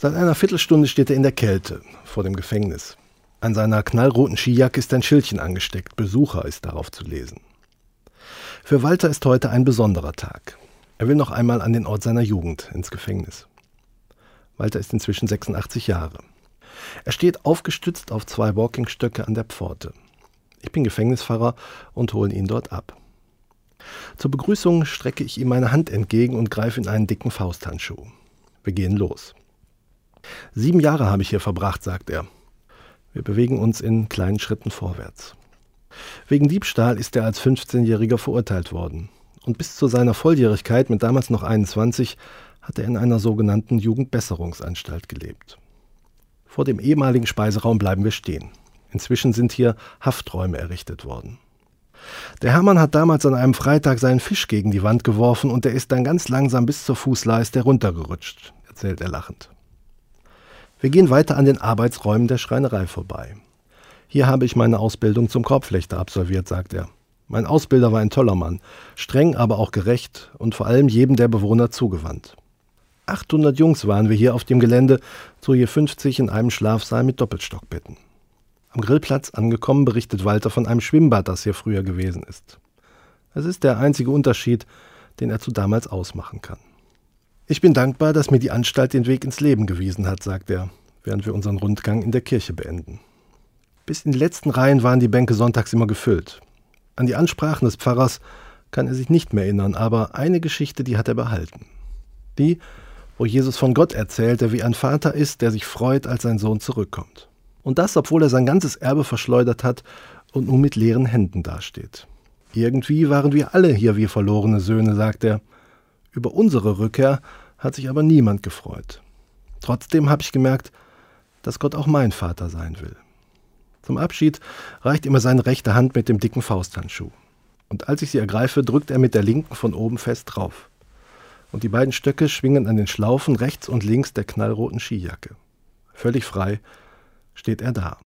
Seit einer Viertelstunde steht er in der Kälte vor dem Gefängnis. An seiner knallroten Skijacke ist ein Schildchen angesteckt. Besucher ist darauf zu lesen. Für Walter ist heute ein besonderer Tag. Er will noch einmal an den Ort seiner Jugend, ins Gefängnis. Walter ist inzwischen 86 Jahre. Er steht aufgestützt auf zwei Walkingstöcke an der Pforte. Ich bin Gefängnispfarrer und hole ihn dort ab. Zur Begrüßung strecke ich ihm meine Hand entgegen und greife in einen dicken Fausthandschuh. Wir gehen los. Sieben Jahre habe ich hier verbracht, sagt er. Wir bewegen uns in kleinen Schritten vorwärts. Wegen Diebstahl ist er als 15-Jähriger verurteilt worden. Und bis zu seiner Volljährigkeit mit damals noch 21 hat er in einer sogenannten Jugendbesserungsanstalt gelebt. Vor dem ehemaligen Speiseraum bleiben wir stehen. Inzwischen sind hier Hafträume errichtet worden. Der Hermann hat damals an einem Freitag seinen Fisch gegen die Wand geworfen und er ist dann ganz langsam bis zur Fußleiste heruntergerutscht, erzählt er lachend. Wir gehen weiter an den Arbeitsräumen der Schreinerei vorbei. Hier habe ich meine Ausbildung zum Korbflechter absolviert, sagt er. Mein Ausbilder war ein toller Mann, streng, aber auch gerecht und vor allem jedem der Bewohner zugewandt. 800 Jungs waren wir hier auf dem Gelände, so je 50 in einem Schlafsaal mit Doppelstockbetten. Am Grillplatz angekommen berichtet Walter von einem Schwimmbad, das hier früher gewesen ist. Es ist der einzige Unterschied, den er zu damals ausmachen kann. Ich bin dankbar, dass mir die Anstalt den Weg ins Leben gewiesen hat, sagt er, während wir unseren Rundgang in der Kirche beenden. Bis in die letzten Reihen waren die Bänke sonntags immer gefüllt. An die Ansprachen des Pfarrers kann er sich nicht mehr erinnern, aber eine Geschichte, die hat er behalten. Die, wo Jesus von Gott erzählt, der wie ein Vater ist, der sich freut, als sein Sohn zurückkommt. Und das, obwohl er sein ganzes Erbe verschleudert hat und nun mit leeren Händen dasteht. Irgendwie waren wir alle hier wie verlorene Söhne, sagt er. Über unsere Rückkehr hat sich aber niemand gefreut. Trotzdem habe ich gemerkt, dass Gott auch mein Vater sein will. Zum Abschied reicht immer seine rechte Hand mit dem dicken Fausthandschuh. Und als ich sie ergreife, drückt er mit der linken von oben fest drauf. Und die beiden Stöcke schwingen an den Schlaufen rechts und links der knallroten Skijacke. Völlig frei steht er da.